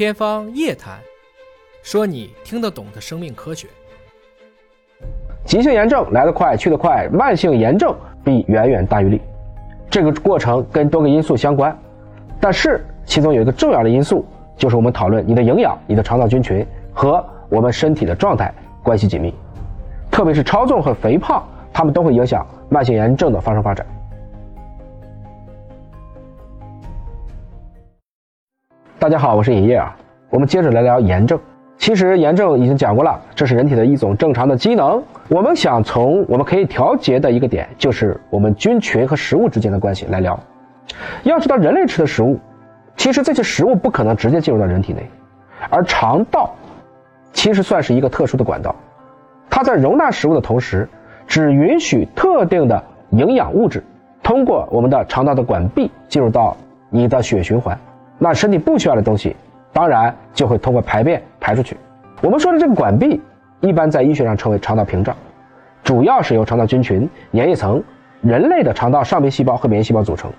天方夜谭，说你听得懂的生命科学。急性炎症来得快去得快，慢性炎症必远远大于利。这个过程跟多个因素相关，但是其中有一个重要的因素，就是我们讨论你的营养、你的肠道菌群和我们身体的状态关系紧密。特别是超重和肥胖，它们都会影响慢性炎症的发生发展。大家好，我是尹烨啊，我们接着来聊炎症。其实炎症已经讲过了，这是人体的一种正常的机能。我们想从我们可以调节的一个点，就是我们菌群和食物之间的关系来聊。要知道，人类吃的食物，其实这些食物不可能直接进入到人体内，而肠道其实算是一个特殊的管道，它在容纳食物的同时，只允许特定的营养物质通过我们的肠道的管壁进入到你的血循环。那身体不需要的东西，当然就会通过排便排出去。我们说的这个管壁，一般在医学上称为肠道屏障，主要是由肠道菌群、粘液层、人类的肠道上皮细胞和免疫细胞组成。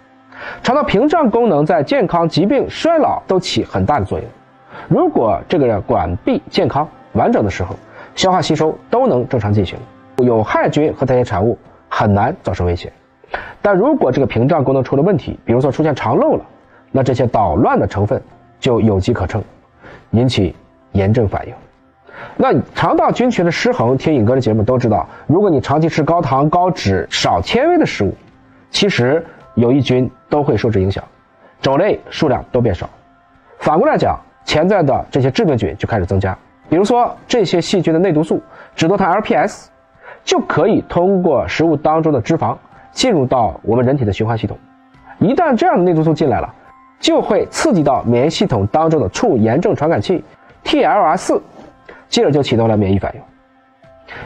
肠道屏障功能在健康、疾病、衰老都起很大的作用。如果这个管壁健康完整的时候，消化吸收都能正常进行，有害菌和代谢产物很难造成威胁。但如果这个屏障功能出了问题，比如说出现肠漏了，那这些捣乱的成分就有机可乘，引起炎症反应。那肠道菌群的失衡，听尹哥的节目都知道。如果你长期吃高糖、高脂、少纤维的食物，其实有益菌都会受之影响，种类数量都变少。反过来讲，潜在的这些致病菌就开始增加。比如说，这些细菌的内毒素脂多肽 LPS 就可以通过食物当中的脂肪进入到我们人体的循环系统。一旦这样的内毒素进来了，就会刺激到免疫系统当中的促炎症传感器 TLR4，进而就启动了免疫反应。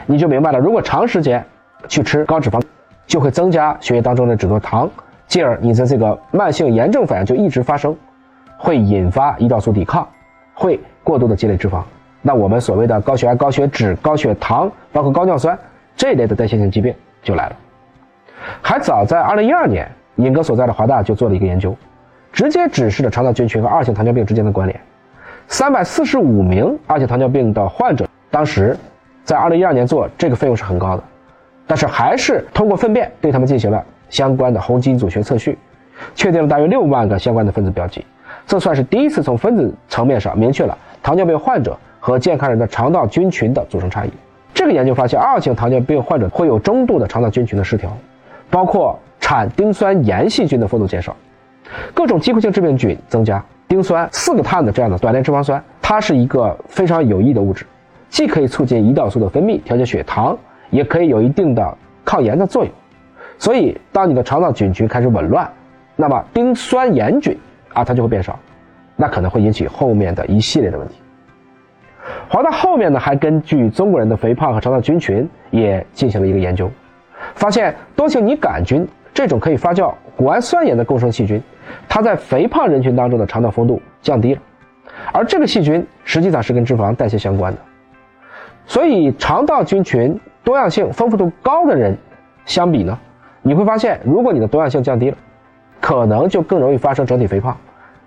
你就明白了，如果长时间去吃高脂肪，就会增加血液当中的脂多糖，进而你的这个慢性炎症反应就一直发生，会引发胰岛素抵抗，会过度的积累脂肪。那我们所谓的高血压、高血脂、高血糖，包括高尿酸这一类的代谢性疾病就来了。还早在2012年，尹哥所在的华大就做了一个研究。直接指示了肠道菌群和二型糖尿病之间的关联。三百四十五名二型糖尿病的患者，当时在二零一二年做这个费用是很高的，但是还是通过粪便对他们进行了相关的红基因组学测序，确定了大约六万个相关的分子标记。这算是第一次从分子层面上明确了糖尿病患者和健康人的肠道菌群的组成差异。这个研究发现，二型糖尿病患者会有中度的肠道菌群的失调，包括产丁酸盐细菌的幅度减少。各种基础性致病菌增加，丁酸、四个碳的这样的短链脂肪酸，它是一个非常有益的物质，既可以促进胰岛素的分泌，调节血糖，也可以有一定的抗炎的作用。所以，当你的肠道菌群开始紊乱，那么丁酸盐菌啊，它就会变少，那可能会引起后面的一系列的问题。华大后面呢，还根据中国人的肥胖和肠道菌群也进行了一个研究，发现多型拟杆菌这种可以发酵谷氨酸盐的共生细菌。它在肥胖人群当中的肠道丰度降低了，而这个细菌实际上是跟脂肪代谢相关的，所以肠道菌群多样性丰富度高的人相比呢，你会发现，如果你的多样性降低了，可能就更容易发生整体肥胖、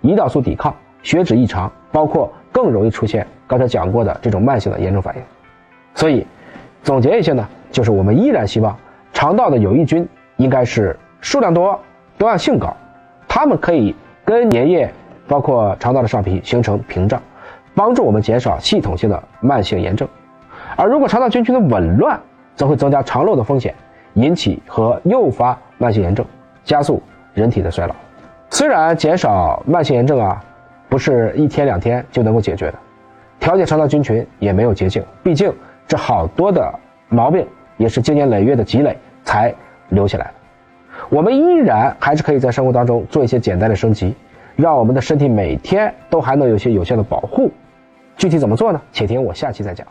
胰岛素抵抗、血脂异常，包括更容易出现刚才讲过的这种慢性的炎症反应。所以，总结一下呢，就是我们依然希望肠道的有益菌应该是数量多、多样性高。它们可以跟粘液，包括肠道的上皮形成屏障，帮助我们减少系统性的慢性炎症。而如果肠道菌群的紊乱，则会增加肠漏的风险，引起和诱发慢性炎症，加速人体的衰老。虽然减少慢性炎症啊，不是一天两天就能够解决的，调节肠道菌群也没有捷径，毕竟这好多的毛病也是经年累月的积累才留下来的。我们依然还是可以在生活当中做一些简单的升级，让我们的身体每天都还能有些有效的保护。具体怎么做呢？且听我下期再讲。